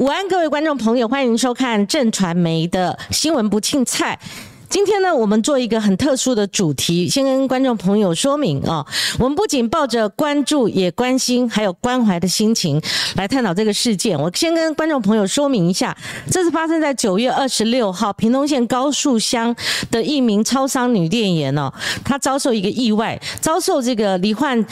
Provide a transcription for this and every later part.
午安，各位观众朋友，欢迎收看正传媒的新闻不庆菜。今天呢，我们做一个很特殊的主题，先跟观众朋友说明啊，我们不仅抱着关注、也关心，还有关怀的心情来探讨这个事件。我先跟观众朋友说明一下，这是发生在九月二十六号，屏东县高树乡的一名超商女店员哦，她遭受一个意外，遭受这个罹患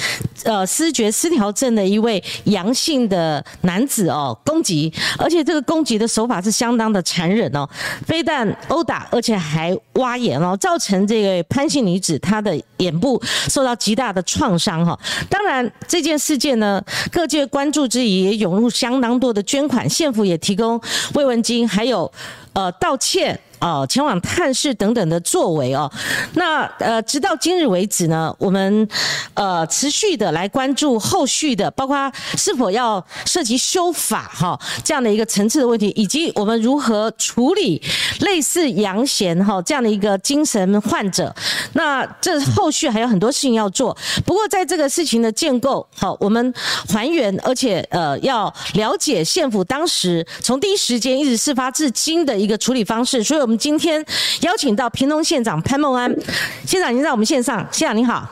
呃失觉失调症的一位阳性的男子哦攻击，而且这个攻击的手法是相当的残忍哦，非但殴打，而且还。挖眼哦，造成这个潘姓女子她的眼部受到极大的创伤哈。当然，这件事件呢，各界关注之余也涌入相当多的捐款，县府也提供慰问金，还有呃道歉。哦，前往探视等等的作为哦，那呃，直到今日为止呢，我们呃持续的来关注后续的，包括是否要涉及修法哈这样的一个层次的问题，以及我们如何处理类似杨贤哈这样的一个精神患者。那这后续还有很多事情要做。不过在这个事情的建构好，我们还原，而且呃要了解县府当时从第一时间一直事发至今的一个处理方式，所以。我们今天邀请到屏东县长潘孟安县长，您在我们线上。县长您好，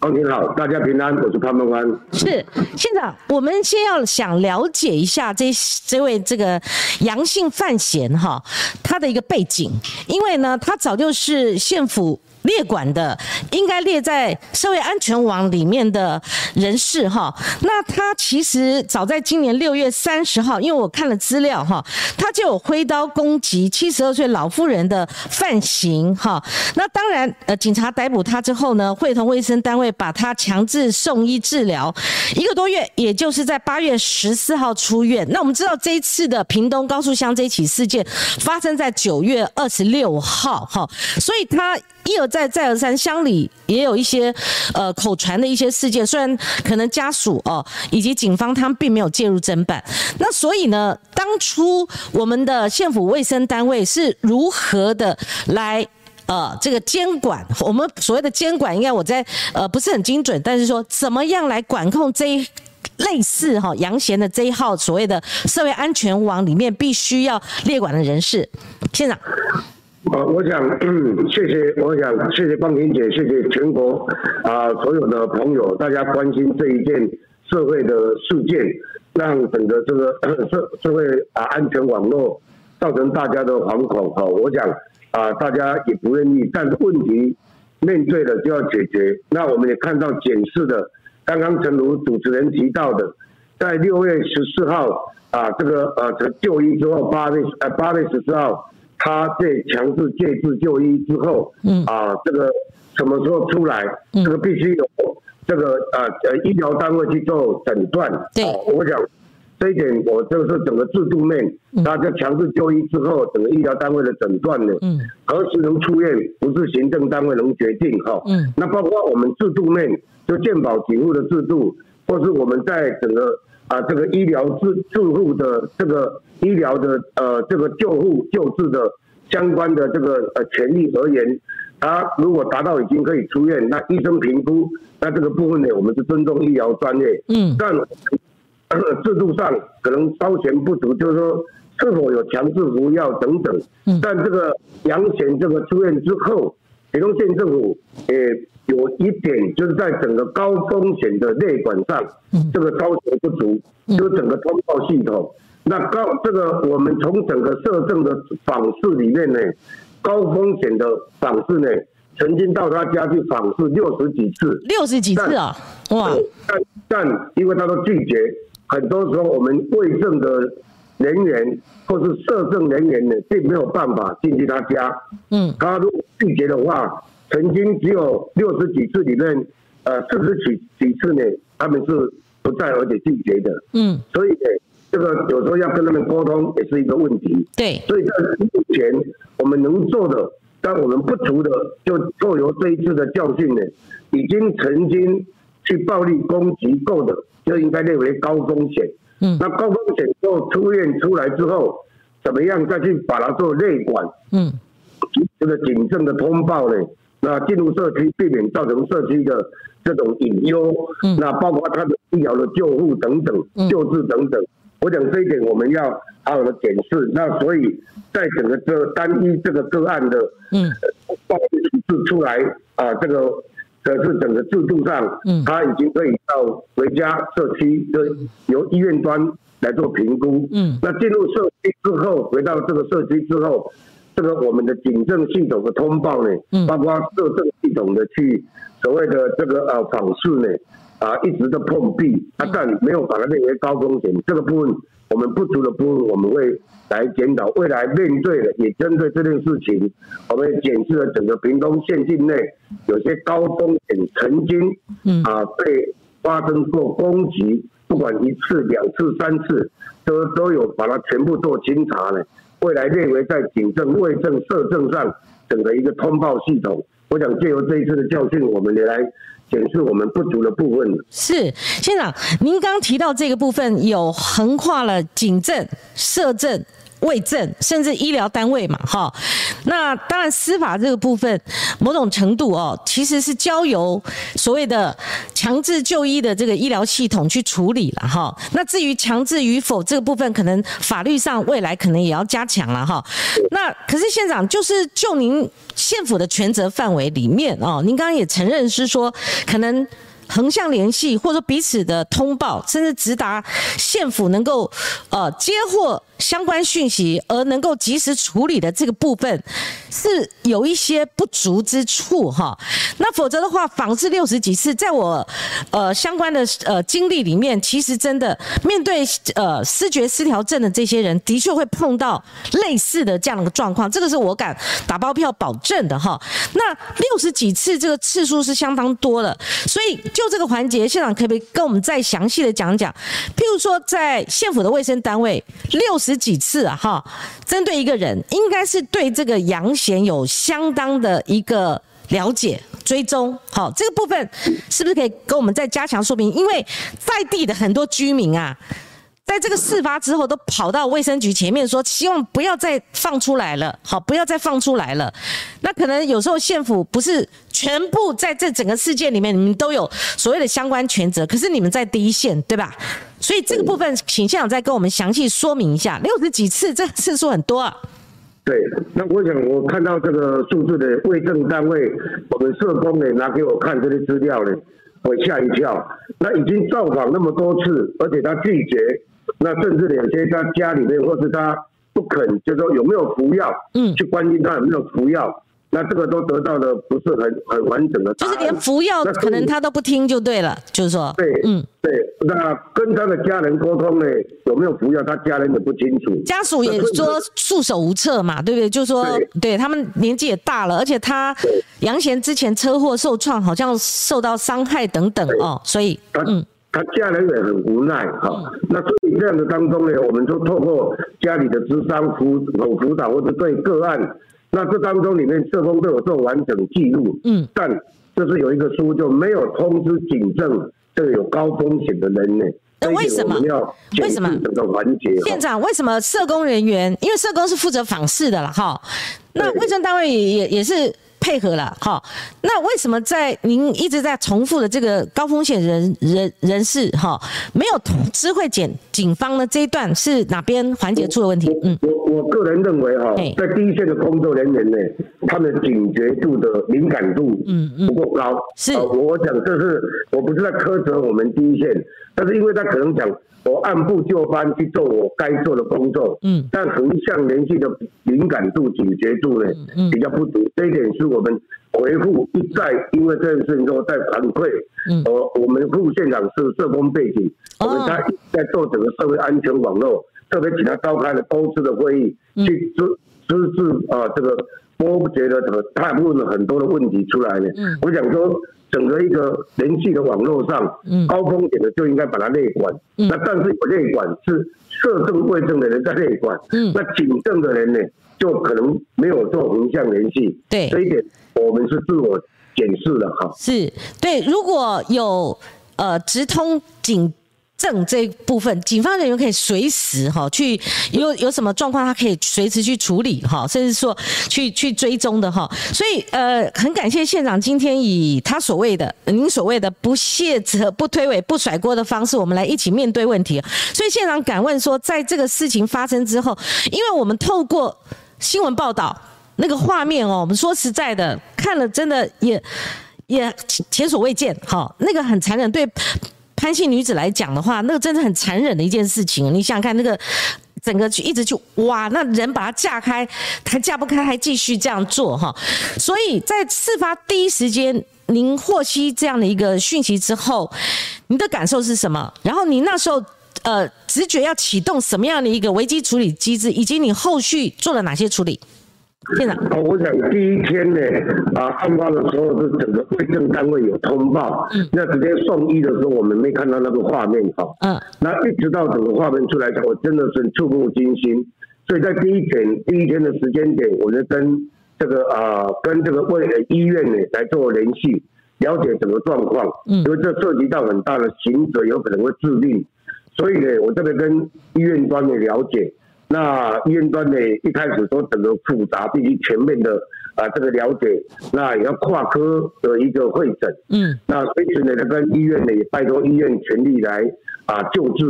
哦，您好，大家平安，我是潘孟安。是县长，我们先要想了解一下这这位这个阳性范闲哈，他的一个背景，因为呢，他早就是县府。列管的应该列在社会安全网里面的人士哈，那他其实早在今年六月三十号，因为我看了资料哈，他就有挥刀攻击七十二岁老妇人的犯行哈。那当然，呃，警察逮捕他之后呢，会同卫生单位把他强制送医治疗一个多月，也就是在八月十四号出院。那我们知道这一次的屏东高速乡这起事件发生在九月二十六号哈，所以他。一而再，再而三，乡里也有一些呃口传的一些事件，虽然可能家属哦以及警方他们并没有介入侦办，那所以呢，当初我们的县府卫生单位是如何的来呃这个监管？我们所谓的监管，应该我在呃不是很精准，但是说怎么样来管控这一类似哈杨贤的这一号所谓的社会安全网里面必须要列管的人士，县长。啊，我想谢谢，我想谢谢方婷姐，谢谢全国啊所有的朋友，大家关心这一件社会的事件，让整个这个社社会啊安全网络造成大家的惶恐哈。我想啊，大家也不愿意，但是问题面对了就要解决。那我们也看到检视的，刚刚陈如主持人提到的，在六月十四号啊，这个呃就医之后，八月呃八月十四号。他在强制戒治就医之后，嗯啊，这个什么时候出来？这个必须有这个呃呃医疗单位去做诊断。对，我想这一点，我就是整个制度面，大家强制就医之后，整个医疗单位的诊断呢，嗯，何时能出院，不是行政单位能决定哈。嗯，那包括我们制度面，就健保给付的制度，或是我们在整个。啊，这个医疗制制度的这个医疗的呃，这个救护救治的相关的这个呃权利而言，他如果达到已经可以出院，那医生评估，那这个部分呢，我们是尊重医疗专业。嗯。但制度上可能稍嫌不足，就是说是否有强制服药等等。嗯。但这个杨贤这个出院之后，北东县政府也。有一点就是在整个高风险的内管上，这个高求不足，就整个通报系统。那高这个我们从整个社政的访视里面呢，高风险的访视呢，曾经到他家去访视六十几次，六十几次啊，哇！但但因为他都拒绝，很多时候我们卫政的人员或是社政人员呢，并没有办法进去他家。嗯，他如果拒绝的话。曾经只有六十几次里面，呃，四十几几次呢，他们是不在而且拒绝的。嗯，所以呢，这个有时候要跟他们沟通也是一个问题。对，所以在目前我们能做的，但我们不足的，就做由这一次的教训呢，已经曾经去暴力攻击过的，就应该列为高风险。嗯，那高风险后出院出来之后，怎么样再去把它做内管？嗯，这个谨慎的通报呢？那进入社区，避免造成社区的这种隐忧。嗯，那包括他的医疗的救护等等、救治等等。我我讲这一点我们要好好的检视。那所以在整个这单一这个个案的嗯报告出来啊，这个可是整个制度上，嗯，他已经可以到回家社区的由医院端来做评估。嗯，那进入社区之后，回到这个社区之后。这个我们的警政系统的通报呢，包括社政系统的去所谓的这个呃访视呢，啊一直都碰壁，啊但没有把它列为高风险。这个部分我们不足的部分，我们会来检讨。未来面对的也针对这件事情，我们检视了整个屏东县境内有些高风险曾经啊被发生过攻击，不管一次、两次、三次，都都有把它全部做清查呢。未来列为在警政、卫政、社政上整个一个通报系统，我想借由这一次的教训，我们也来显示我们不足的部分。是县长，您刚提到这个部分有横跨了警政、社政。卫政甚至医疗单位嘛，哈，那当然司法这个部分，某种程度哦，其实是交由所谓的强制就医的这个医疗系统去处理了，哈。那至于强制与否这个部分，可能法律上未来可能也要加强了，哈。那可是县长，就是就您县府的权责范围里面哦，您刚刚也承认是说可能。横向联系，或者说彼此的通报，甚至直达县府能够呃接获相关讯息而能够及时处理的这个部分，是有一些不足之处哈。那否则的话，仿制六十几次，在我呃相关的呃经历里面，其实真的面对呃视觉失调症的这些人，的确会碰到类似的这样的状况，这个是我敢打包票保证的哈。那六十几次这个次数是相当多的，所以。就这个环节，县长可不可以跟我们再详细的讲讲？譬如说，在县府的卫生单位，六十几次啊，哈，针对一个人，应该是对这个杨贤有相当的一个了解、追踪。好，这个部分是不是可以跟我们再加强说明？因为在地的很多居民啊。在这个事发之后，都跑到卫生局前面说，希望不要再放出来了，好，不要再放出来了。那可能有时候县府不是全部在这整个事件里面，你们都有所谓的相关权责，可是你们在第一线，对吧？所以这个部分，请县长再跟我们详细说明一下。六十几次，这次数很多啊。对，那我想我看到这个数字的卫政单位，我们社工呢拿给我看这些资料呢，我吓一跳。那已经造访那么多次，而且他拒绝。那甚至有些他家里面，或是他不肯，就说有没有服药，嗯，去关心他有没有服药，那这个都得到的不是很很完整的，就是连服药可能他都不听就对了，就是说，对，嗯，对，那跟他的家人沟通呢，有没有服药，他家人也不清楚，家属也说束手无策嘛，对不对？就是说，对他们年纪也大了，而且他杨贤之前车祸受创，好像受到伤害等等哦，所以，嗯。他家人也很无奈哈，那所以这样的当中呢，我们就透过家里的智商辅辅导或者对个案，那这当中里面社工都有做完整记录，嗯，但就是有一个书就没有通知警政这个有高风险的人呢，那为什么？为什么整个环节？县长，为什么社工人员？因为社工是负责访视的了哈，那卫生单位也也是。配合了，哈，那为什么在您一直在重复的这个高风险人人人士，哈，没有知会检警方呢？这一段是哪边环节出了问题？嗯，我我个人认为，哈，在第一线的工作人员呢，他们警觉度的敏感度，嗯嗯，不够高。是，我讲这是我不是在苛责我们第一线，但是因为他可能讲。我按部就班去做我该做的工作，嗯，但横向联系的敏感度、警觉度呢，比较不足。这一点是我们回复一再因为这件事情后在反馈。嗯，我我们副县长是社工背景，我们在在做整个社会安全网络，特别请他召开了多次的会议，去支支持啊这个，我觉得怎么他问了很多的问题出来呢。嗯，我想说。整个一个联系的网络上，高风险的就应该把它内管。那但是有内管是涉政未政的人在内管，嗯那警政的人呢，就可能没有做横向联系。对这一点，我们是自我检视的哈。是对，如果有呃直通警证这一部分，警方人员可以随时哈去有有什么状况，他可以随时去处理哈，甚至说去去追踪的哈。所以呃，很感谢县长今天以他所谓的您所谓的不卸责、不推诿、不甩锅的方式，我们来一起面对问题。所以县长敢问说，在这个事情发生之后，因为我们透过新闻报道那个画面哦，我们说实在的，看了真的也也前所未见哈，那个很残忍对。潘姓女子来讲的话，那个真的很残忍的一件事情。你想想看，那个整个去一直去哇，那人把她架开，还架不开，还继续这样做哈。所以在事发第一时间，您获悉这样的一个讯息之后，你的感受是什么？然后你那时候呃，直觉要启动什么样的一个危机处理机制，以及你后续做了哪些处理？哦，我想第一天呢，啊，案发的时候是整个卫生单位有通报，嗯那直接送医的时候，我们没看到那个画面哈。嗯。那一直到整个画面出来，我真的是触目惊心。所以在第一点第一天的时间点，我就跟这个啊，跟这个卫医院呢来做联系，了解整个状况。嗯。因为这涉及到很大的刑责，有可能会致命，所以呢，我这边跟医院端的了解。那医院端呢，一开始说整个复杂，必须全面的啊这个了解，那也要跨科的一个会诊，嗯，那随时呢，跟医院呢也拜托医院全力来啊救治。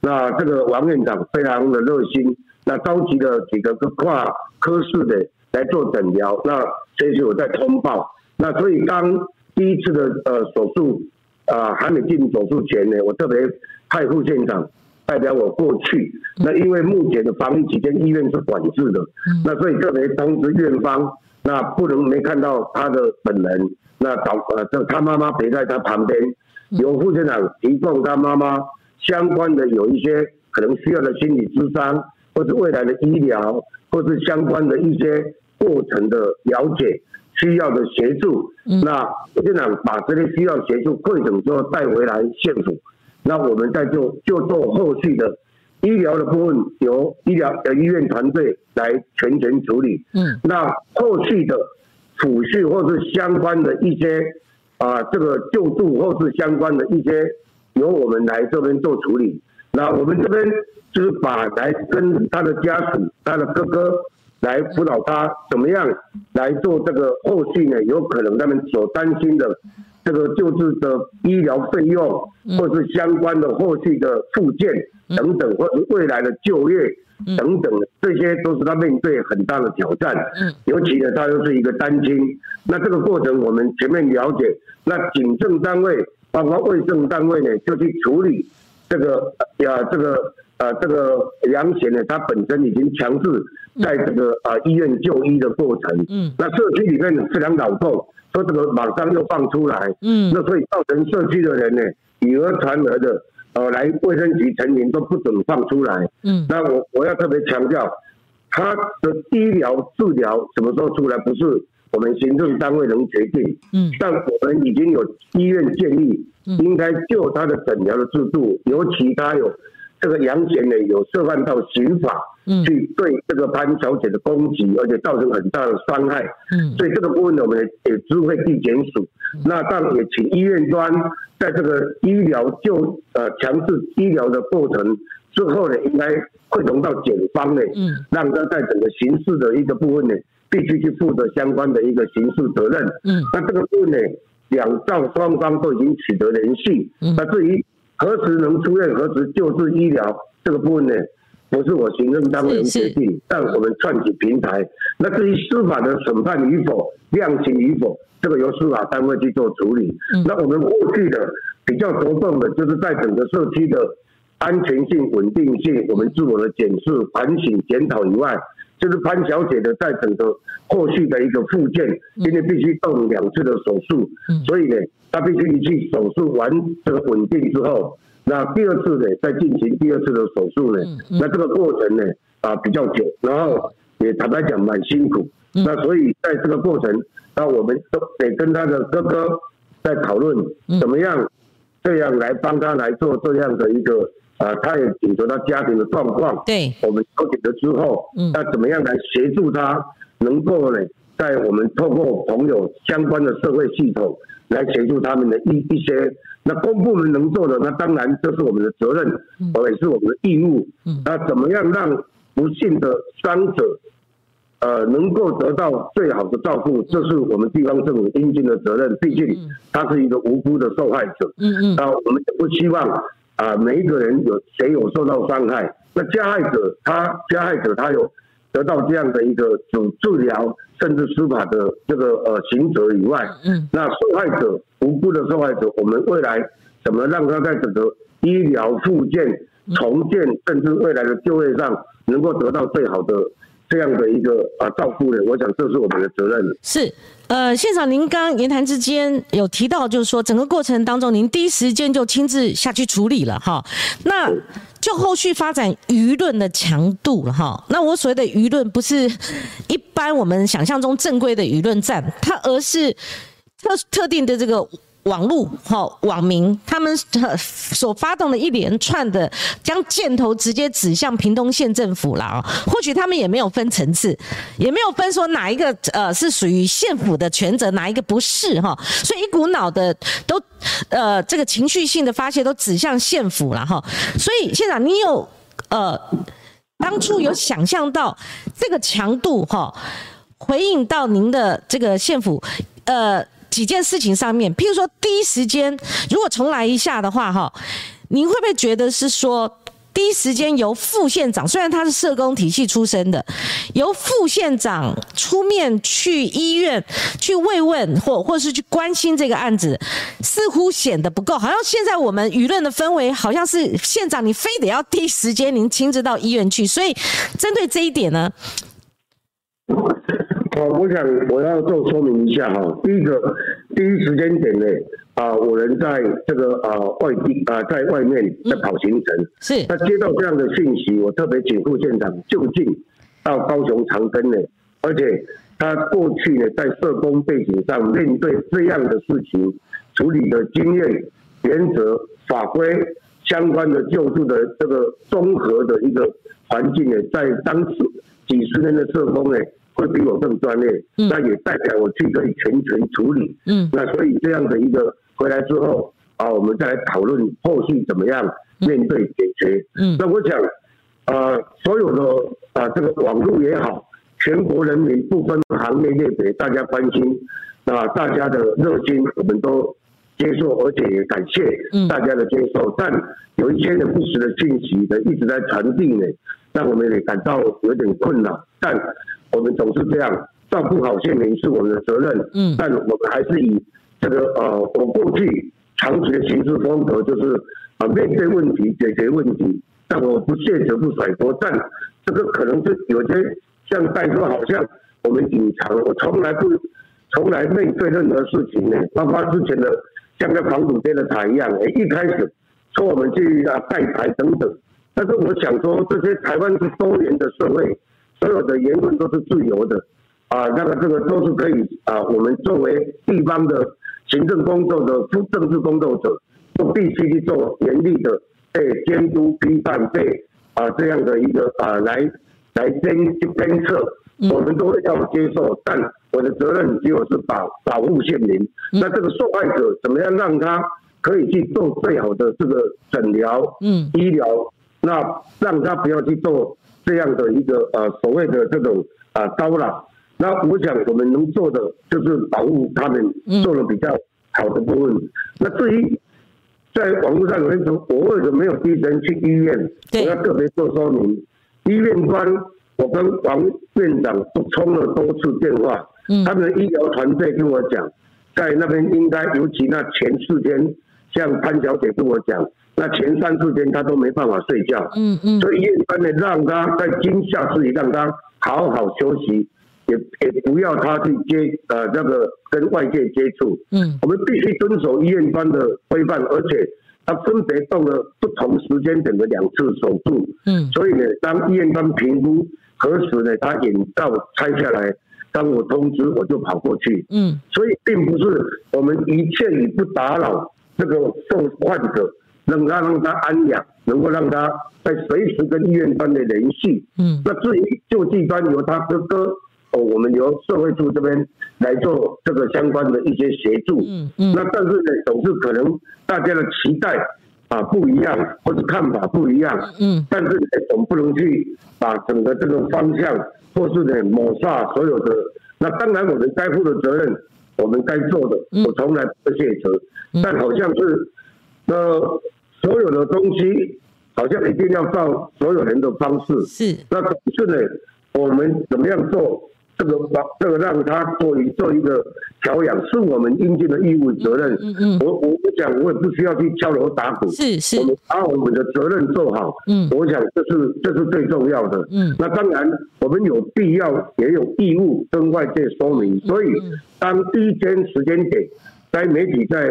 那这个王院长非常的热心，那召集了几个跨科室的来做诊疗，那随时我在通报。那所以当第一次的呃手术啊还没进手术前呢，我特别派副县长。代表我过去，那因为目前的防疫期间，医院是管制的，那所以特别通知院方，那不能没看到他的本人，那找呃，这他妈妈陪在他旁边，由副院长提供他妈妈相关的有一些可能需要的心理咨商，或是未来的医疗，或是相关的一些过程的了解，需要的协助，那副院长把这些需要协助汇总之后带回来县府。那我们再做就做后续的医疗的部分，由医疗的医院团队来全权处理。嗯，那后续的储蓄或是相关的一些啊，这个救助或是相关的一些，由我们来这边做处理。那我们这边就是把来跟他的家属、他的哥哥来辅导他怎么样来做这个后续呢？有可能他们所担心的。这个救治的医疗费用，或是相关的后续的附件等等，或者未来的就业等等，这些都是他面对很大的挑战。嗯，尤其呢，他又是一个单亲。那这个过程我们前面了解，那警政单位包括卫生单位呢，就去处理这个呀，这个呃，这个杨贤呢，他本身已经强制在这个啊医院就医的过程。嗯，那社区里面非常脑痛。说这个马上又放出来，嗯，那所以造成社区的人呢，以讹传讹的，呃，来卫生局成员都不准放出来，嗯，那我我要特别强调，他的医疗治疗什么时候出来，不是我们行政单位能决定，嗯，但我们已经有医院建议，应该就他的诊疗的制度，尤其他有。这个杨贤呢有涉犯到刑法，去对这个潘小姐的攻击，而且造成很大的伤害。嗯，所以这个部分呢，我们也知会地检署。那当然也请医院端在这个医疗救呃强制医疗的过程之后呢，应该会同到检方呢，嗯，让他在整个刑事的一个部分呢，必须去负责相关的一个刑事责任。嗯，那这个部分呢，两造双方都已经取得联系。嗯，那至于。何时能出院？何时救治医疗这个部分呢？不是我行政单位能决定，但我们串起平台。那至于司法的审判与否、量刑与否，这个由司法单位去做处理。那我们过去的比较着重的就是在整个社区的安全性、稳定性，我们自我的检视、反省、检讨以外，就是潘小姐的在整个后续的一个复健，因为必须动两次的手术，所以呢。她必须一去手术完这个稳定之后，那第二次呢再进行第二次的手术呢，那这个过程呢啊比较久，然后也坦白讲蛮辛苦。那所以在这个过程，那我们都得跟他的哥哥在讨论怎么样这样来帮他来做这样的一个啊，他也请求他家庭的状况。对，我们了解了之后，那怎么样来协助他能够呢？在我们透过朋友相关的社会系统，来协助他们的一一些。那公部门能做的，那当然这是我们的责任，也是我们的义务。那怎么样让不幸的伤者，呃，能够得到最好的照顾，这是我们地方政府应尽的责任。毕竟他是一个无辜的受害者。嗯嗯。那我们也不希望啊，每一个人有谁有受到伤害，那加害者他加害者他有得到这样的一个主治疗。甚至司法的这个呃刑责以外，嗯，那受害者无辜的受害者，我们未来怎么让他在整个医疗复健、重建，甚至未来的就业上，能够得到最好的这样的一个啊照顾呢？我想这是我们的责任。是，呃，现场您刚言谈之间有提到，就是说整个过程当中，您第一时间就亲自下去处理了哈。那就后续发展舆论的强度了哈，那我所谓的舆论不是一般我们想象中正规的舆论战，它而是特特定的这个。网络哈网民他们所发动的一连串的将箭头直接指向屏东县政府了啊，或许他们也没有分层次，也没有分说哪一个呃是属于县府的权责，哪一个不是哈，所以一股脑的都呃这个情绪性的发泄都指向县府了哈，所以县长你有呃当初有想象到这个强度哈，回应到您的这个县府呃。几件事情上面，譬如说第一时间如果重来一下的话，哈，您会不会觉得是说第一时间由副县长，虽然他是社工体系出身的，由副县长出面去医院去慰问或或是去关心这个案子，似乎显得不够，好像现在我们舆论的氛围好像是县长你非得要第一时间您亲自到医院去，所以针对这一点呢？哦，我想我要做说明一下哈。第一个，第一时间点呢，啊，我人在这个啊外地啊，在外面在跑行程，是。他接到这样的信息，我特别请副县长就近到高雄长庚呢，而且他过去呢在社工背景上面对这样的事情处理的经验、原则、法规相关的救助的这个综合的一个环境呢，在当时几十年的社工呢。会比我更专业，那也代表我去可以全权处理。嗯，那所以这样的一个回来之后啊，我们再来讨论后续怎么样面对解决。嗯，那我想，呃，所有的啊这个网络也好，全国人民不分行业类别，大家关心啊，大家的热心我们都接受，而且也感谢大家的接受。但有一些的不实的信息呢，一直在传递呢，让我们也感到有点困扰。但我们总是这样照顾好县民是我们的责任，嗯，但我们还是以这个呃，我过去长期的行事风格就是啊，面对问题解决问题，但我不屑则不甩锅，但这个可能是有些像代说，好像我们隐藏，我从来不从来面对任何事情呢，包括之前的像个房主街的台一样，哎，一开始说我们去啊盖台等等，但是我想说，这些台湾是多元的社会。所有的言论都是自由的，啊，那个这个都是可以啊。我们作为地方的行政工作的政治工作者，都必须去做严厉的被监督、批判、被啊这样的一个啊来来监监测，我们都要接受。但我的责任只有是保保护县民。那这个受害者怎么样让他可以去做最好的这个诊疗、嗯，医疗，那让他不要去做。这样的一个呃所谓的这种啊骚扰，那我想我们能做的就是保护他们做的比较好的部分。那至于在网络上有人说我为什么没有第一人去医院，我要特别做说明。医院方我跟王院长通了多次电话，他们的医疗团队跟我讲，在那边应该尤其那前四天，像潘小姐跟我讲。那前三四天他都没办法睡觉，嗯嗯，所以院方呢让他在惊吓之余让他好好休息，也也不要他去接呃那个跟外界接触，嗯，我们必须遵守医院方的规范，而且他分别动了不同时间点的两次手术，嗯，所以呢，当医院方评估何时呢，他眼罩拆下来，当我通知我就跑过去，嗯，所以并不是我们一切以不打扰这个受患者。能让让他安养，能够让他在随时跟医院端的联系。嗯，那至于救济端由他哥哥哦，我们由社会处这边来做这个相关的一些协助。嗯嗯。那但是呢，总是可能大家的期待啊不一样，或者看法不一样。嗯。但是总不能去把整个这个方向，或是呢抹杀所有的。那当然，我们该负的责任，我们该做的，我从来不卸责。但好像是，呃，所有的东西。好像一定要照所有人的方式，是那可是呢，我们怎么样做这个把这个让他做一做一个调养，是我们应尽的义务责任。嗯嗯，我我不讲，我也不需要去敲锣打鼓，是是，我们把我们的责任做好。嗯，我想这是这是最重要的。嗯，那当然我们有必要也有义务跟外界说明。所以当第一间时间点，该媒体在。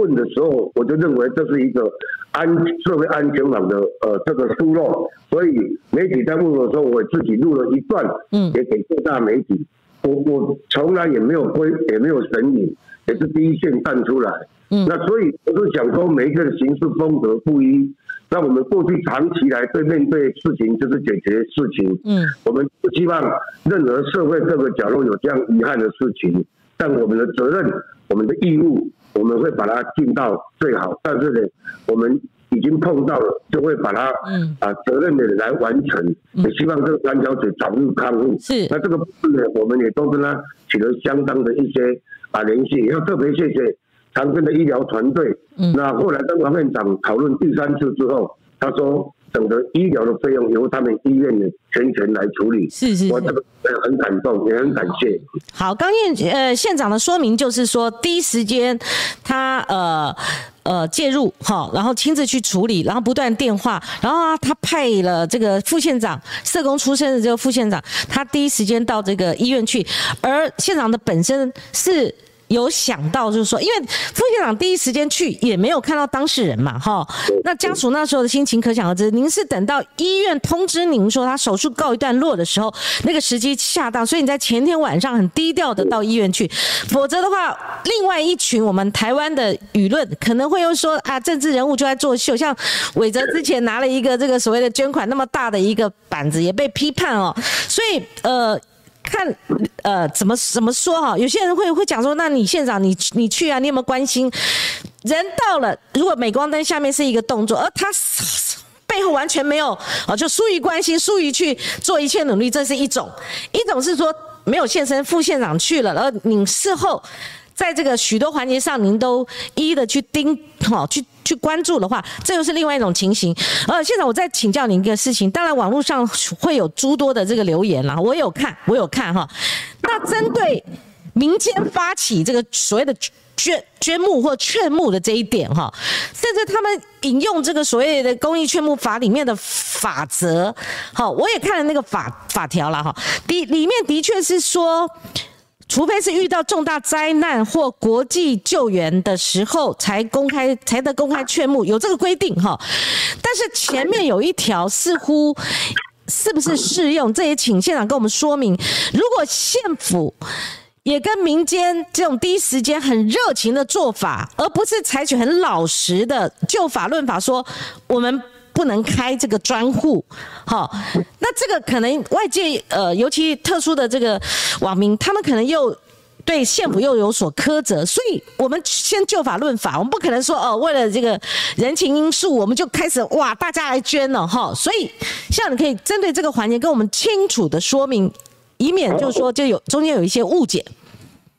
问的时候，我就认为这是一个安社会安全网的呃这个疏漏，所以媒体在问我的时候，我自己录了一段，嗯，也给各大媒体。我我从来也没有规，也没有神隐，也是第一线站出来。嗯，那所以我是想说，每一个人行事风格不一，那我们过去长期来对面对事情就是解决事情。嗯，我们不希望任何社会各个角落有这样遗憾的事情，但我们的责任，我们的义务。我们会把它尽到最好，但是呢，我们已经碰到了，就会把它嗯啊责任的来完成。也希望这个三角水早日康复。是，那这个部分呢，我们也都跟他取得相当的一些啊联系。也要特别谢谢长庚的医疗团队。嗯，那后来跟王院长讨论第三次之后，他说。整个医疗的费用由他们医院的全权来处理，是是，我这个很感动，也很感谢。好，刚院呃县长的说明就是说，第一时间他呃呃介入哈，然后亲自去处理，然后不断电话，然后啊他派了这个副县长，社工出身的这个副县长，他第一时间到这个医院去，而县长的本身是。有想到就是说，因为副院长第一时间去也没有看到当事人嘛，哈，那家属那时候的心情可想而知。您是等到医院通知您说他手术告一段落的时候，那个时机恰当，所以你在前天晚上很低调的到医院去，否则的话，另外一群我们台湾的舆论可能会又说啊，政治人物就在作秀，像伟哲之前拿了一个这个所谓的捐款那么大的一个板子，也被批判哦，所以呃。看，呃，怎么怎么说哈？有些人会会讲说，那你县长，你你去啊？你有没有关心？人到了，如果镁光灯下面是一个动作，而他背后完全没有啊，就疏于关心，疏于去做一切努力，这是一种；一种是说没有现身，副县长去了，而你事后。在这个许多环节上，您都一一的去盯，哈，去去关注的话，这又是另外一种情形。呃，现在我再请教您一个事情，当然网络上会有诸多的这个留言啦，我有看，我有看哈。那针对民间发起这个所谓的捐捐募或劝募的这一点哈，甚至他们引用这个所谓的公益劝募法里面的法则，好，我也看了那个法法条了哈，的里面的确是说。除非是遇到重大灾难或国际救援的时候，才公开 才得公开劝募，有这个规定哈。但是前面有一条似乎 是不是适用？这也请县长跟我们说明。如果县府也跟民间这种第一时间很热情的做法，而不是采取很老实的就法论法，说我们。不能开这个专户，好，那这个可能外界呃，尤其特殊的这个网民，他们可能又对县府又有所苛责，所以我们先就法论法，我们不可能说哦，为了这个人情因素，我们就开始哇，大家来捐了哈，所以像你可以针对这个环节跟我们清楚的说明，以免就是说就有中间有一些误解。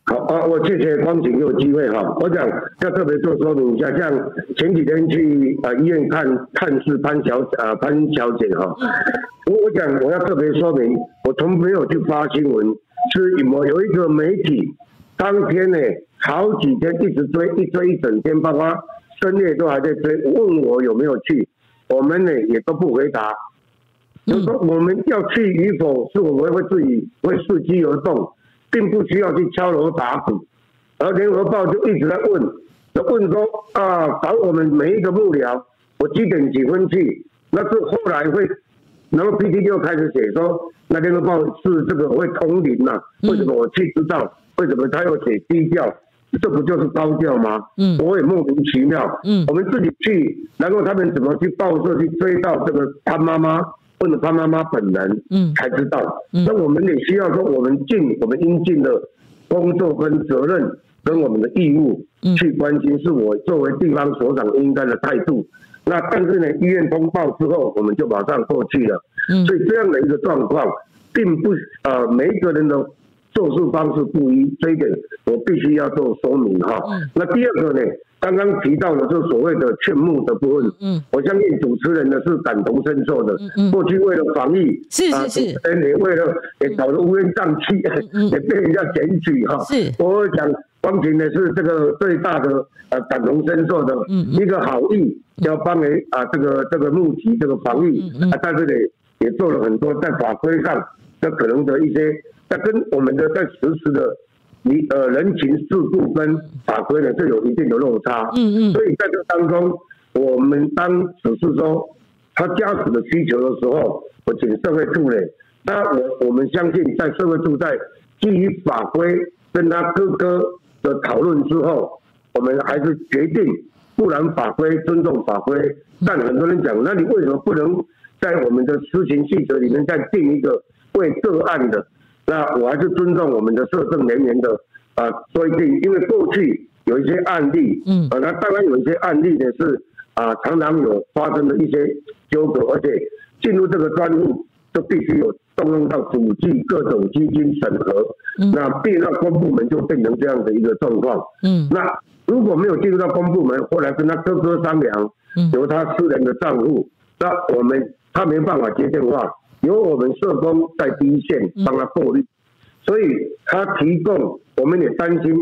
好啊，我谢谢光景给我机会哈。我想要特别做说明一下，像前几天去啊医院看探视潘小啊潘小姐哈，我我讲我要特别说明，我从没有去发新闻，是因为有一个媒体当天呢好几天一直追，一追一整天，包括深夜都还在追，问我有没有去，我们呢也都不回答，就说我们要去与否，是我们会自己会伺机而动。并不需要去敲锣打鼓，而联合报就一直在问，就问说啊，找我们每一个幕僚，我几点几分去？那是后来会，然后 P T 就开始写说，那联合报是这个会通灵呐？为什么我去知道？为什么他要写低调？这不就是高调吗？嗯，我也莫名其妙。嗯，我们自己去，然后他们怎么去报社去追到这个他妈妈？问了他妈妈本人，嗯，才知道。那我们也需要说，我们尽我们应尽的工作跟责任，跟我们的义务去关心，是我作为地方所长应该的态度。那但是呢，医院通报之后，我们就马上过去了。嗯，所以这样的一个状况，并不呃每一个人的做事方式不一，这一点我必须要做说明哈。那第二个呢？刚刚提到的，就所谓的劝募的部分，嗯，我相信主持人呢是感同身受的。嗯过去为了防疫，是是是，也为了也搞得乌烟瘴气，也被人家检举哈。是，我讲光景呢是这个最大的呃感同身受的，嗯一个好意要帮人啊这个这个募集这个防疫，啊在这里也做了很多在法规上那可能的一些，在跟我们的在实施的。你呃人情世故跟法规呢，是有一定的落差。嗯嗯。所以在这当中，我们当只是说他家属的需求的时候，我请社会助理，那我我们相信在社会处在基于法规跟他哥哥的讨论之后，我们还是决定不然法规尊重法规。但很多人讲，那你为什么不能在我们的施行细则里面再定一个为个案的？那我还是尊重我们的社政人员的啊规定，因为过去有一些案例，嗯，呃，那当然有一些案例呢是啊常常有发生的一些纠葛，而且进入这个专户就必须有动用到主计各种基金审核，嗯，那变到公部门就变成这样的一个状况，嗯，那如果没有进入到公部门，后来跟他哥哥商量，嗯，由他私人的账户，那我们他没办法接电话。由我们社工在第一线帮他过滤，所以他提供，我们也担心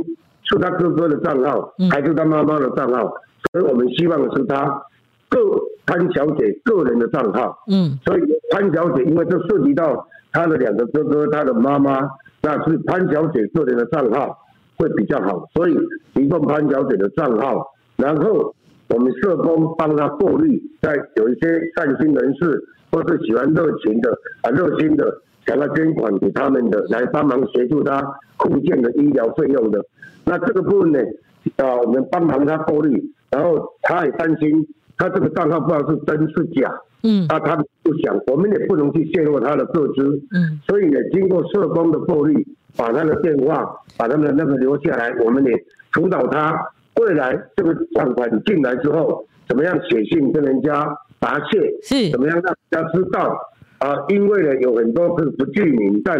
是他哥哥的账号还是他妈妈的账号，所以我们希望是他个潘小姐个人的账号。嗯，所以潘小姐因为这涉及到他的两个哥哥，他的妈妈，那是潘小姐个人的账号会比较好，所以提供潘小姐的账号，然后我们社工帮他过滤，在有一些善心人士。或是喜欢热情的啊，热心的想要捐款给他们的，来帮忙协助他扩建的医疗费用的，那这个部分呢，啊，我们帮忙他过滤，然后他也担心他这个账号不知道是真是假，嗯，啊，他不想，我们也不能去泄露他的个资，嗯，所以呢，经过社工的过滤，把他的电话，把他们的那个留下来，我们也辅导他。未来这个账款进来之后，怎么样写信跟人家。答谢是怎么样让大家知道啊？因为呢，有很多是不具名，但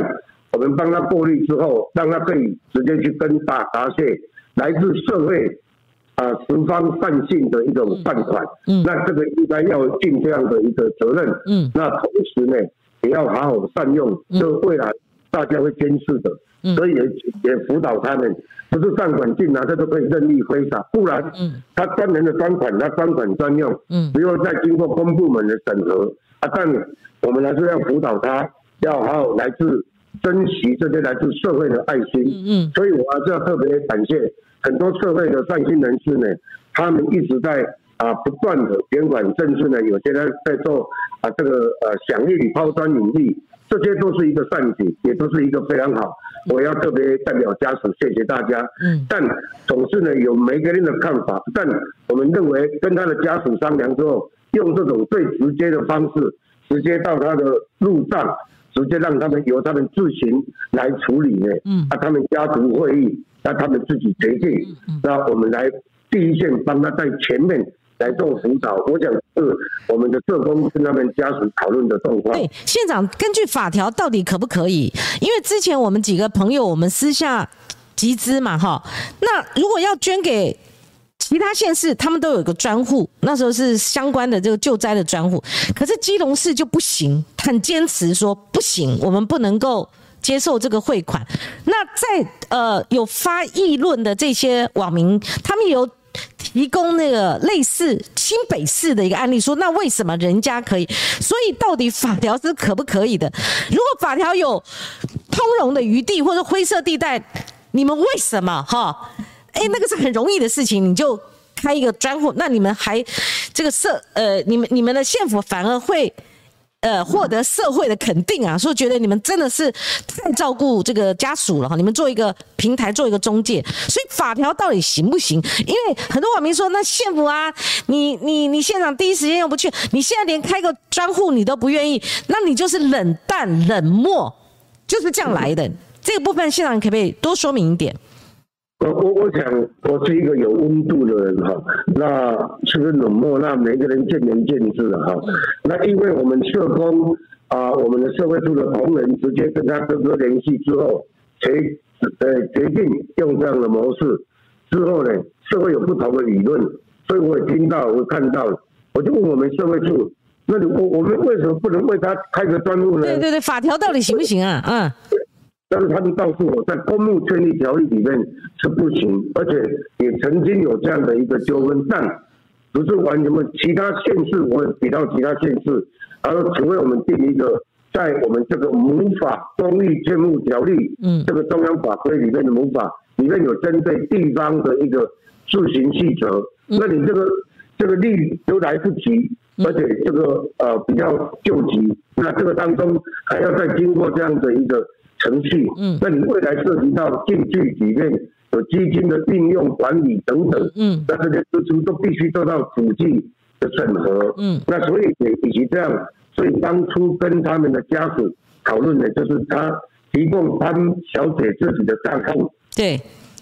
我们帮他过滤之后，让他可以直接去跟答答谢来自社会啊十方善信的一种善款。嗯，那这个应该要尽这样的一个责任。嗯，那同时呢，也要好好善用，这未来大家会监视的。所以也也辅导他们，不是账款进来他都可以任意挥洒，不然，他专门的专款他专款专用，不用再经过公部门的审核啊。但我们还是要辅导他，要好好来自珍惜这些来自社会的爱心。嗯，所以我还是要特别感谢很多社会的善心人士呢，他们一直在啊不断的监管政治呢，有些人在做啊这个呃响应抛砖引玉，这些都是一个善举，也都是一个非常好。我要特别代表家属谢谢大家。嗯，但总是呢有每个人的看法，但我们认为跟他的家属商量之后，用这种最直接的方式，直接到他的路上，直接让他们由他们自行来处理呢。嗯，啊，他们家族会议，让他们自己决定。嗯，那我们来第一线帮他在前面。来做辅导，我想是我们的社工跟他们家属讨论的状况。对，县长，根据法条到底可不可以？因为之前我们几个朋友，我们私下集资嘛，哈。那如果要捐给其他县市，他们都有一个专户，那时候是相关的这个救灾的专户。可是基隆市就不行，很坚持说不行，我们不能够接受这个汇款。那在呃有发议论的这些网民，他们有。提供那个类似新北市的一个案例，说那为什么人家可以？所以到底法条是可不可以的？如果法条有通融的余地或者灰色地带，你们为什么哈？哎，那个是很容易的事情，你就开一个专户，那你们还这个设呃，你们你们的县府反而会呃获得社会的肯定啊，说觉得你们真的是太照顾这个家属了哈，你们做一个平台，做一个中介，所以法条到底行不行？因为很多网民说，那县府啊，你你你县长第一时间又不去，你现在连开个专户你都不愿意，那你就是冷淡冷漠，就是这样来的。这个部分县长可不可以多说明一点？我我我想，我是一个有温度的人哈，那是不是冷漠？那每个人见仁见智了哈。那因为我们社工啊，我们的社会处的同仁直接跟他哥哥联系之后，决呃决定用这样的模式。之后呢，社会有不同的理论，所以我也听到，我看到，我就问我们社会处，那你我我们为什么不能为他开个专户呢？对对对，法条到底行不行啊？嗯。但是他们告诉我在公墓权利条例里面是不行，而且也曾经有这样的一个纠纷，但不是完全不其他县市，我比到其他县市，而请为我们定一个在我们这个母法公益建墓条例，嗯，这个中央法规里面的母法里面有针对地方的一个自行细则，那你这个这个例都来不及，而且这个呃比较救急，那这个当中还要再经过这样的一个。程序，嗯，那你未来涉及到进去里面有基金的运用管理等等，嗯，那这些支出都必须做到主计的审核，嗯，那所以也以及这样，所以当初跟他们的家属讨论的，就是他提供潘小姐自己的账户，对，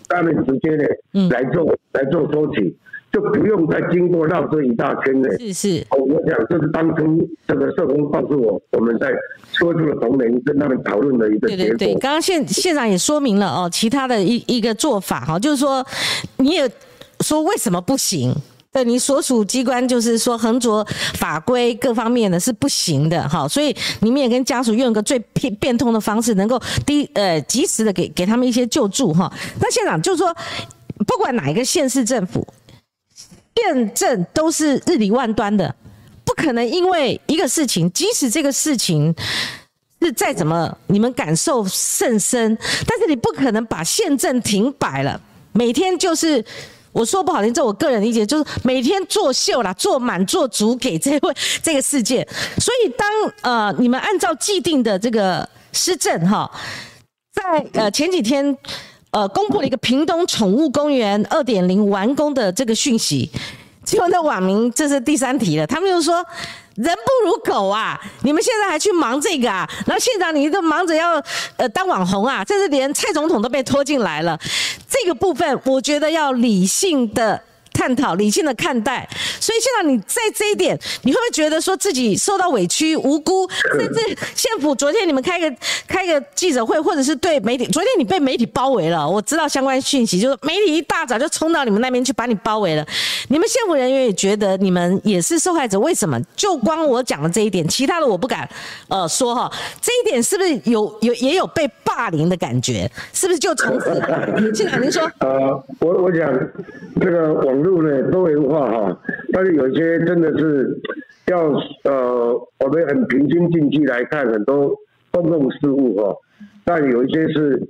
他们直接的来做来做收取。就不用再经过绕这一大圈了。是是，我讲这是当初这个社工告诉我，我们在说这个同仁跟他们讨论的一个结果。对对对，刚刚县县长也说明了哦，其他的一一个做法哈，就是说你也说为什么不行？对你所属机关就是说横着法规各方面的是不行的哈，所以你们也跟家属用一个最变变通的方式，能够第呃及时的给给他们一些救助哈。那县长就是说，不管哪一个县市政府。验证都是日理万端的，不可能因为一个事情，即使这个事情是再怎么你们感受甚深，但是你不可能把宪政停摆了。每天就是我说不好听，这我个人理解就是每天作秀啦，做满做足给这位 这个世界。所以当呃你们按照既定的这个施政哈，在呃前几天。呃，公布了一个屏东宠物公园二点零完工的这个讯息，结果那网民这是第三题了，他们就说人不如狗啊，你们现在还去忙这个啊？然后县长你都忙着要呃当网红啊，甚至连蔡总统都被拖进来了，这个部分我觉得要理性的。探讨理性的看待，所以现在你在这一点，你会不会觉得说自己受到委屈、无辜？甚至县府昨天你们开个开个记者会，或者是对媒体，昨天你被媒体包围了，我知道相关讯息，就是媒体一大早就冲到你们那边去把你包围了。你们县府人员也觉得你们也是受害者，为什么？就光我讲的这一点，其他的我不敢呃说哈。这一点是不是有有也有被霸凌的感觉？是不是就从此？县长您说？呃，我我讲这个网。路呢多元化哈，但是有一些真的是要呃，我们很平心静气来看很多公共事务哈，但有一些是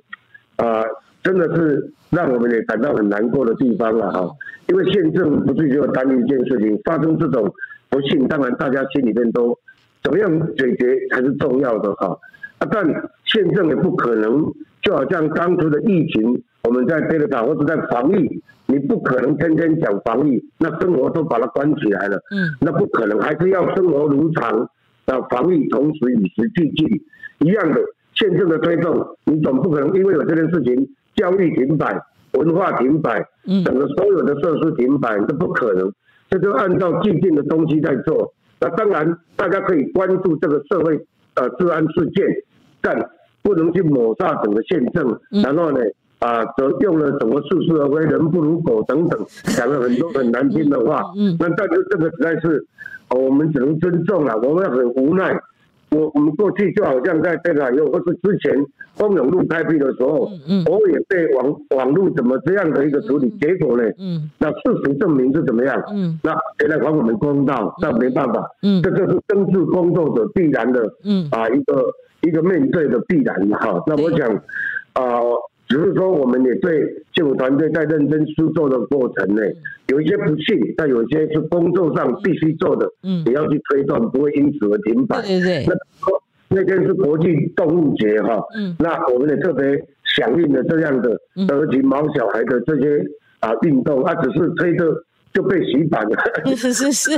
啊，真的是让我们也感到很难过的地方了哈。因为宪政不是只有单一件事情，发生这种不幸，当然大家心里面都怎么样解决才是重要的哈。啊，但宪政也不可能就好像当初的疫情，我们在贝勒塔或者在防疫。你不可能天天讲防疫，那生活都把它关起来了。嗯，那不可能，还是要生活如常。啊，防疫同时与时俱进，一样的宪政的推动，你总不可能因为有这件事情，教育停摆、文化停摆，嗯，整个所有的设施停摆，这不可能。这就按照既定的东西在做。那当然，大家可以关注这个社会呃治安事件，但不能去抹杀整个宪政。然后呢？啊，则用了什么似是而非、人不如狗等等，讲了很多很难听的话。嗯，那但是这个实在是，我们只能尊重了。我们很无奈。我我们过去就好像在这个又或是之前丰永路开辟的时候，嗯嗯，我也被网网路怎么这样的一个处理，结果呢，嗯，那事实证明是怎么样？嗯，那谁来还我们公道？那没办法。嗯，这就是政治工作者必然的，嗯，啊，一个一个面对的必然哈。那我想，啊。只是说我们也对政府团队在认真施作的过程内，有一些不幸，但有一些是工作上必须做的，嗯，也要去推断，不会因此而停摆。对对。那那天是国际动物节哈，嗯，那我们也特别响应了这样的德及毛小孩的这些啊运动，啊，只是推着就被洗版了。是是是，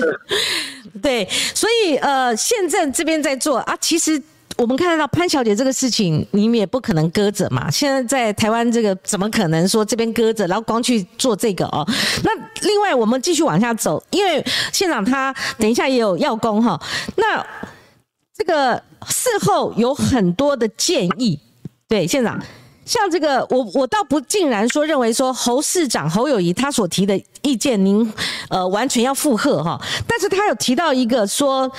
对，所以呃，现在这边在做啊，其实。我们看得到潘小姐这个事情，你们也不可能搁着嘛。现在在台湾这个怎么可能说这边搁着，然后光去做这个哦？那另外我们继续往下走，因为县长他等一下也有要工哈。那这个事后有很多的建议，对县长，像这个我我倒不竟然说认为说侯市长侯友谊他所提的意见，您呃完全要附和哈。但是他有提到一个说。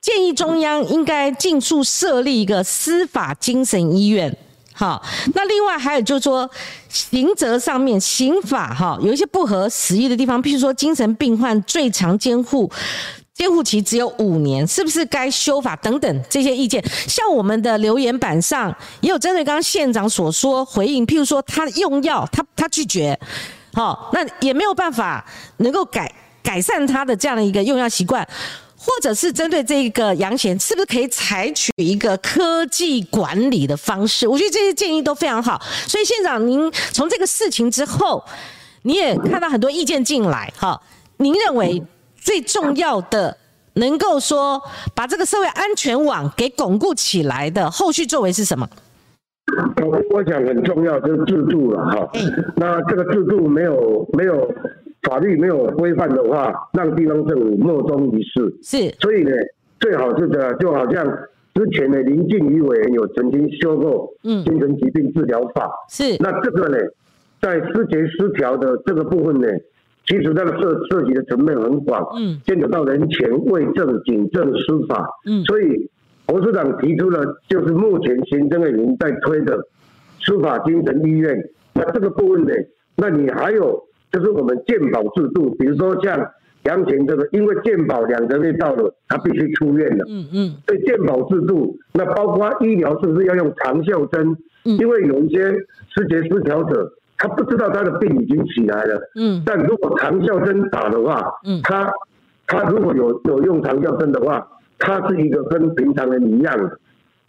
建议中央应该尽速设立一个司法精神医院。好，那另外还有就是说，刑责上面刑法哈有一些不合时宜的地方，譬如说精神病患最长监护监护期只有五年，是不是该修法等等这些意见？像我们的留言板上也有针对刚刚县长所说回应，譬如说他用药，他他拒绝，好，那也没有办法能够改改善他的这样的一个用药习惯。或者是针对这个杨贤，是不是可以采取一个科技管理的方式？我觉得这些建议都非常好。所以县长，您从这个事情之后，你也看到很多意见进来，哈。您认为最重要的，能够说把这个社会安全网给巩固起来的后续作为是什么？我我想很重要就是制度了，哈。那这个制度没有没有。法律没有规范的话，让地方政府莫衷一是。是，所以呢，最好是的，就好像之前的林静怡委员有曾经修过《精神疾病治疗法》。是，那这个呢，在失节失调的这个部分呢，其实那个涉涉及的层面很广，嗯，牵扯到人权、卫政、警政、司法。嗯，所以侯市长提出了，就是目前行政院已经在推的司法精神医院。那这个部分呢，那你还有？就是我们鉴保制度，比如说像杨琴这个，因为鉴保两个月到了，他必须出院了。嗯嗯。所以鉴保制度，那包括医疗是不是要用长效针？嗯。因为有一些失节失调者，他不知道他的病已经起来了。嗯。但如果长效针打的话，嗯，他他如果有有用长效针的话，他是一个跟平常人一样的，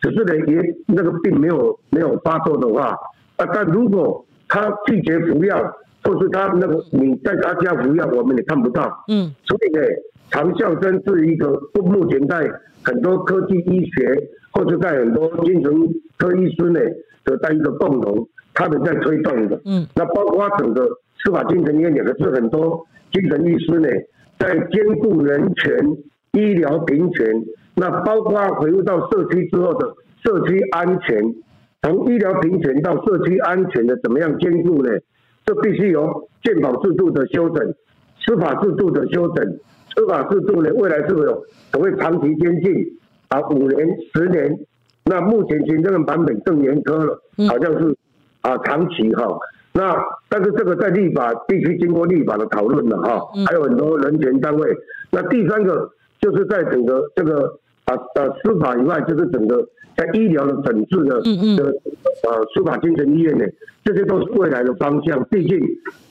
只是呢，也那个病没有没有发作的话，啊，但如果他拒绝服药。或是他那个你在他家服药，我们也看不到。嗯，所以呢，长效针是一个目前在很多科技医学，或者在很多精神科医师呢的在一个共同，他们在推动的。嗯，那包括整个司法精神医院，也是很多精神医师呢在兼顾人权、医疗平权，那包括回入到社区之后的社区安全，从医疗平权到社区安全的怎么样兼顾呢？这必须由鉴保制度的修整、司法制度的修整、司法制度呢，未来是否有所谓长期监禁啊，五年、十年？那目前行政版本更严苛了，好像是啊长期哈。那但是这个在立法必须经过立法的讨论了哈，还有很多人权单位。那第三个就是在整个这个啊呃司法以外，就是整个。在医疗的整治的的呃司法精神医院呢，这些都是未来的方向。毕竟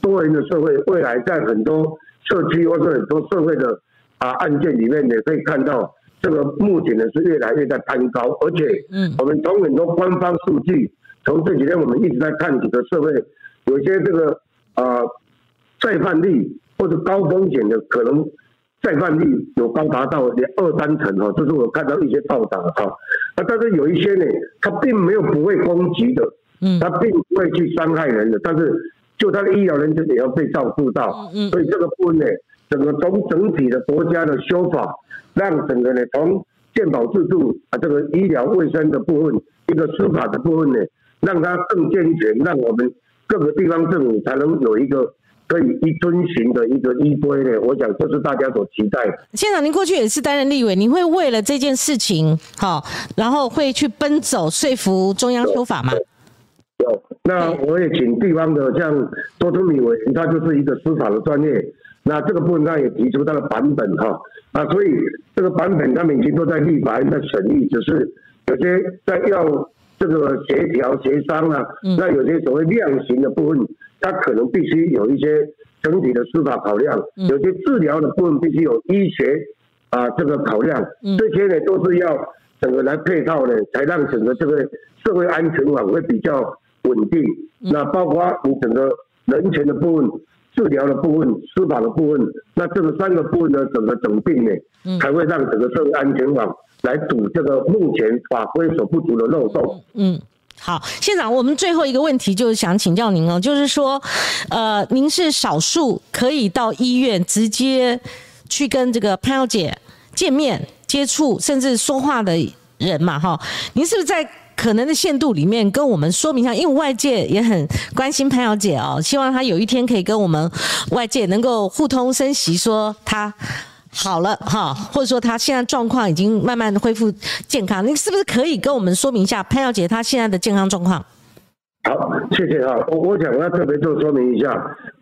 多元的社会，未来在很多社区或者很多社会的啊案件里面，也可以看到这个目前呢是越来越在攀高。而且，嗯，我们从很多官方数据，从这几天我们一直在看几个社会，有些这个啊再犯率或者高风险的可能。再犯率有高达到连二三成哈，这是我看到一些报道哈。啊，但是有一些呢，他并没有不会攻击的，嗯，他并不会去伤害人的，但是就他的医疗人员也要被照顾到，嗯，所以这个部分呢，整个从整体的国家的修法，让整个呢从健保制度啊这个医疗卫生的部分，一个司法的部分呢，让它更健全，让我们各个地方政府才能有一个。可以一遵循的一个依规呢，我想这是大家所期待的。县长，您过去也是担任立委，您会为了这件事情，好，然后会去奔走说服中央修法吗？有，那我也请地方的像多春米委员，他就是一个司法的专业，那这个部分他也提出他的版本哈，啊，所以这个版本他们已经都在立法院在审议，只是有些在要这个协调协商啊，那有些所谓量刑的部分，它可能必须有一些整体的司法考量，有些治疗的部分必须有医学啊这个考量，这些呢都是要整个来配套的，才让整个这个社会安全网会比较稳定。那包括你整个人权的部分。治疗的部分、司法的部分，那这个三个部分的整个整并呢，才会让整个社会安全网来堵这个目前法规所不足的漏洞。嗯，好，县长，我们最后一个问题就是想请教您哦，就是说，呃，您是少数可以到医院直接去跟这个潘小姐见面、接触，甚至说话的人嘛？哈，您是不是在？可能的限度里面跟我们说明一下，因为外界也很关心潘小姐哦，希望她有一天可以跟我们外界能够互通声息，说她好了哈，或者说他现在状况已经慢慢的恢复健康，你是不是可以跟我们说明一下潘小姐她现在的健康状况？好，谢谢哈。我我想要特别做说明一下，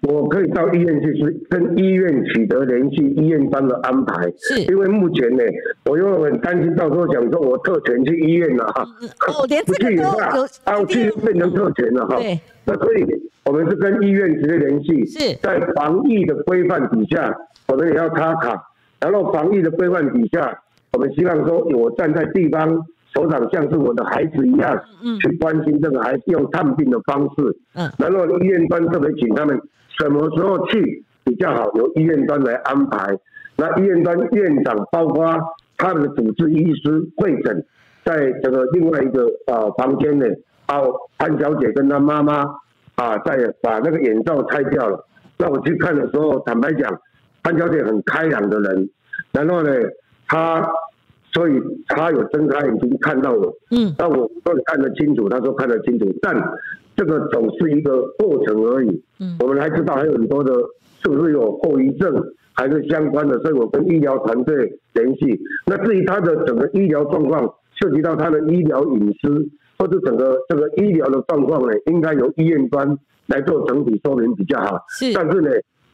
我可以到医院去是跟医院取得联系，医院方的安排。是，因为目前呢，我又很担心，到时候讲说我特权去医院了哈。哦，连这个都有，啊，去变成特权了哈。对。那所以我们是跟医院直接联系，是在防疫的规范底下，我们也要插卡。然后防疫的规范底下，我们希望说，我站在地方。首长像是我的孩子一样，去关心这个孩子，用探病的方式。嗯，然后医院端特别请他们什么时候去比较好，由医院端来安排。那医院端院长包括他们的主治医师会诊，在这个另外一个呃房间内，啊，潘小姐跟她妈妈啊，在把那个眼罩拆掉了。那我去看的时候，坦白讲，潘小姐很开朗的人，然后呢，她。所以他有睁开眼睛看到我，嗯，那我说你看得清楚，他说看得清楚，但这个总是一个过程而已，嗯，我们还知道还有很多的，是不是有后遗症，还是相关的，所以我跟医疗团队联系。那至于他的整个医疗状况，涉及到他的医疗隐私，或者整个这个医疗的状况呢，应该由医院端来做整体说明比较好。是，但是呢，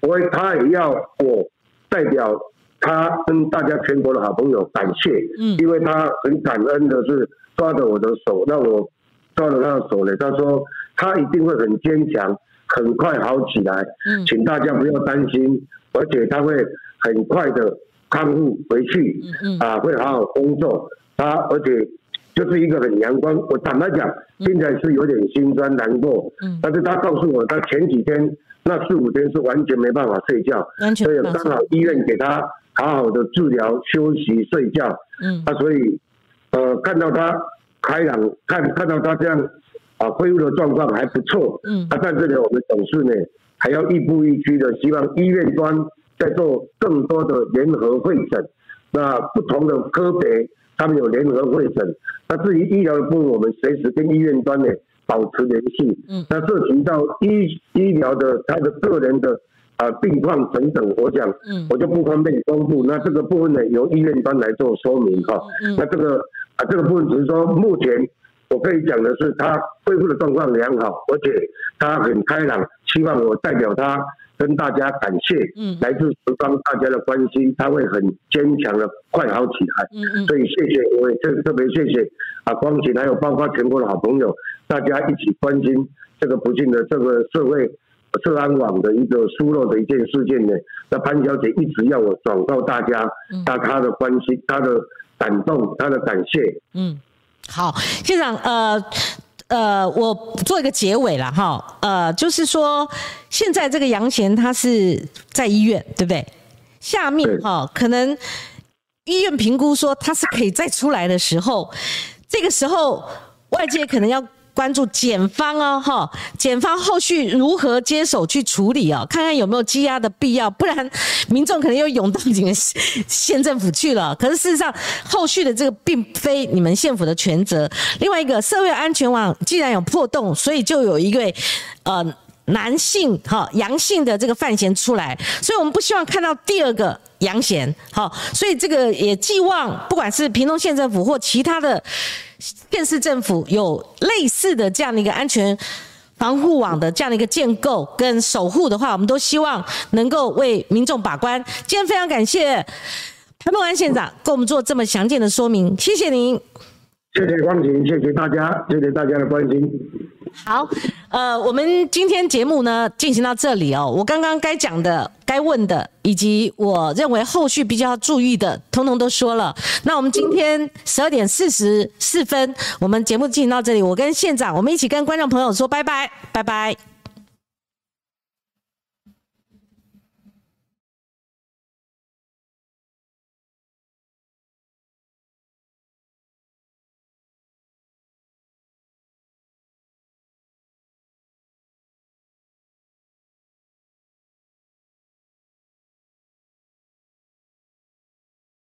我他也要我代表。他跟大家全国的好朋友感谢，嗯，因为他很感恩的是抓着我的手，让我抓着他的手呢。他说他一定会很坚强，很快好起来，嗯，请大家不要担心，而且他会很快的康复回去，嗯嗯，啊，会好好工作。他而且就是一个很阳光。我坦白讲，现在是有点心酸难过，嗯，但是他告诉我，他前几天那四五天是完全没办法睡觉，所以刚好医院给他。好好的治疗、休息、睡觉，嗯，啊，所以，呃，看到他开朗，看看到他这样啊，恢复的状况还不错，嗯，啊，在这里我们总是呢还要亦步亦趋的，希望医院端在做更多的联合会诊，那不同的科别他们有联合会诊，那至于医疗的部分，我们随时跟医院端呢保持联系，嗯，那涉及到医医疗的他的个人的。啊，病况等等，我讲，我就不方便公布。那这个部分呢，由医院端来做说明哈。那这个啊，这个部分只是说，目前我可以讲的是，他恢复的状况良好，而且他很开朗。希望我代表他跟大家感谢，嗯来自十方大家的关心，他会很坚强的快好起来。嗯嗯。所以谢谢，各位特特别谢谢啊，光景还有包括全国的好朋友，大家一起关心这个不幸的这个社会。治安网的一个疏漏的一件事件呢，那潘小姐一直要我转告大家，她她的关心，她的感动，她的感谢。嗯，好，县长，呃呃，我做一个结尾了哈，呃，就是说现在这个杨贤他是在医院，对不对？下面哈，可能医院评估说他是可以再出来的时候，这个时候外界可能要。关注检方哦，哈，检方后续如何接手去处理哦，看看有没有羁押的必要，不然民众可能又涌到你们县政府去了。可是事实上，后续的这个并非你们县府的全责。另外一个社会安全网既然有破洞，所以就有一位呃男性哈阳性的这个范闲出来，所以我们不希望看到第二个杨贤，好，所以这个也寄望不管是屏东县政府或其他的。县市政府有类似的这样的一个安全防护网的这样的一个建构跟守护的话，我们都希望能够为民众把关。今天非常感谢潘孟安县长给我们做这么详尽的说明，谢谢您。谢谢光晴，谢谢大家，谢谢大家的关心。好，呃，我们今天节目呢进行到这里哦。我刚刚该讲的、该问的，以及我认为后续比较注意的，通通都说了。那我们今天十二点四十四分，我们节目进行到这里，我跟县长，我们一起跟观众朋友说拜拜，拜拜。